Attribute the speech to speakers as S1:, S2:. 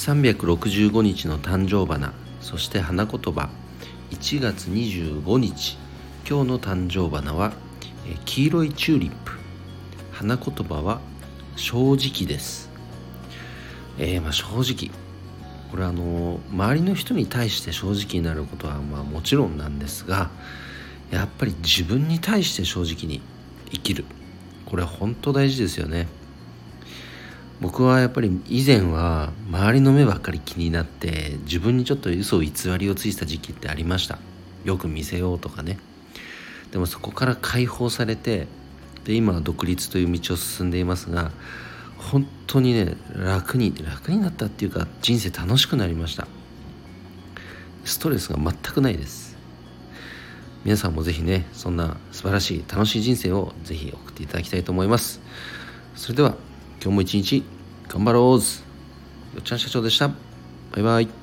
S1: 365日の誕生花そして花言葉1月25日。今日の誕生花は黄色いチューリップ。花言葉は正直です。えー、まあ正直。これあの周りの人に対して正直になることはまあもちろんなんですがやっぱり自分に対して正直に生きる。これは本当大事ですよね。僕はやっぱり以前は周りの目ばっかり気になって自分にちょっと嘘を偽りをついた時期ってありました。よく見せようとかね。でもそこから解放されてで今は独立という道を進んでいますが本当にね楽に楽になったっていうか人生楽しくなりました。ストレスが全くないです。皆さんもぜひねそんな素晴らしい楽しい人生をぜひ送っていただきたいと思います。それでは今日も一日頑張ろうずよっちゃん社長でした。バイバイ。